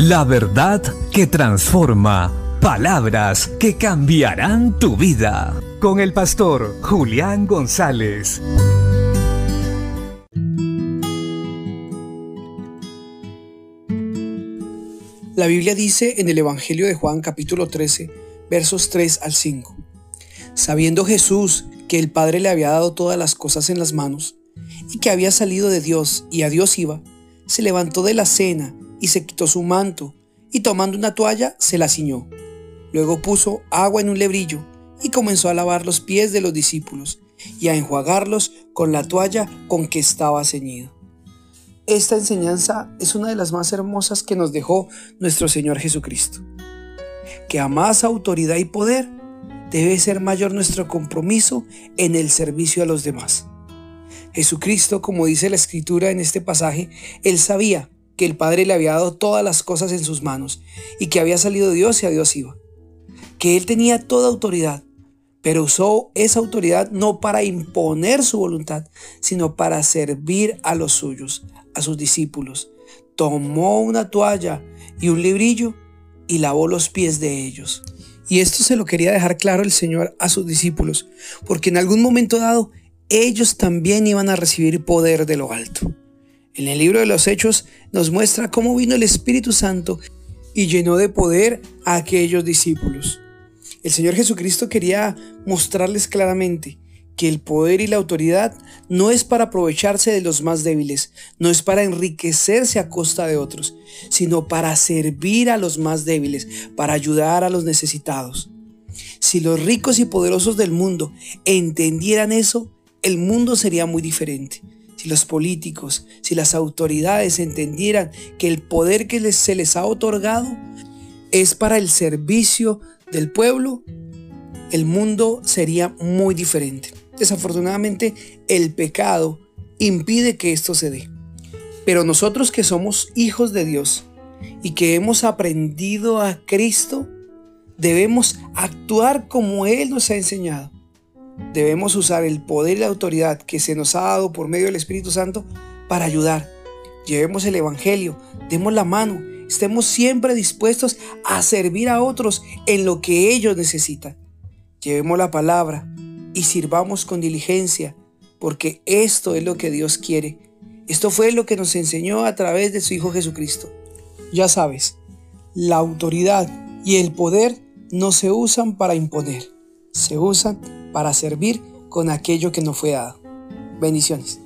La verdad que transforma. Palabras que cambiarán tu vida. Con el pastor Julián González. La Biblia dice en el Evangelio de Juan capítulo 13, versos 3 al 5. Sabiendo Jesús que el Padre le había dado todas las cosas en las manos y que había salido de Dios y a Dios iba, se levantó de la cena y se quitó su manto y tomando una toalla se la ciñó. Luego puso agua en un lebrillo y comenzó a lavar los pies de los discípulos y a enjuagarlos con la toalla con que estaba ceñido. Esta enseñanza es una de las más hermosas que nos dejó nuestro Señor Jesucristo. Que a más autoridad y poder debe ser mayor nuestro compromiso en el servicio a los demás. Jesucristo, como dice la escritura en este pasaje, él sabía que el Padre le había dado todas las cosas en sus manos y que había salido Dios y a Dios iba. Que él tenía toda autoridad, pero usó esa autoridad no para imponer su voluntad, sino para servir a los suyos, a sus discípulos. Tomó una toalla y un librillo y lavó los pies de ellos. Y esto se lo quería dejar claro el Señor a sus discípulos, porque en algún momento dado ellos también iban a recibir poder de lo alto. En el libro de los Hechos nos muestra cómo vino el Espíritu Santo y llenó de poder a aquellos discípulos. El Señor Jesucristo quería mostrarles claramente que el poder y la autoridad no es para aprovecharse de los más débiles, no es para enriquecerse a costa de otros, sino para servir a los más débiles, para ayudar a los necesitados. Si los ricos y poderosos del mundo entendieran eso, el mundo sería muy diferente. Si los políticos, si las autoridades entendieran que el poder que se les ha otorgado es para el servicio del pueblo, el mundo sería muy diferente. Desafortunadamente, el pecado impide que esto se dé. Pero nosotros que somos hijos de Dios y que hemos aprendido a Cristo, debemos actuar como Él nos ha enseñado. Debemos usar el poder y la autoridad que se nos ha dado por medio del Espíritu Santo para ayudar. Llevemos el Evangelio, demos la mano, estemos siempre dispuestos a servir a otros en lo que ellos necesitan. Llevemos la palabra y sirvamos con diligencia, porque esto es lo que Dios quiere. Esto fue lo que nos enseñó a través de su Hijo Jesucristo. Ya sabes, la autoridad y el poder no se usan para imponer, se usan para servir con aquello que nos fue dado. Bendiciones.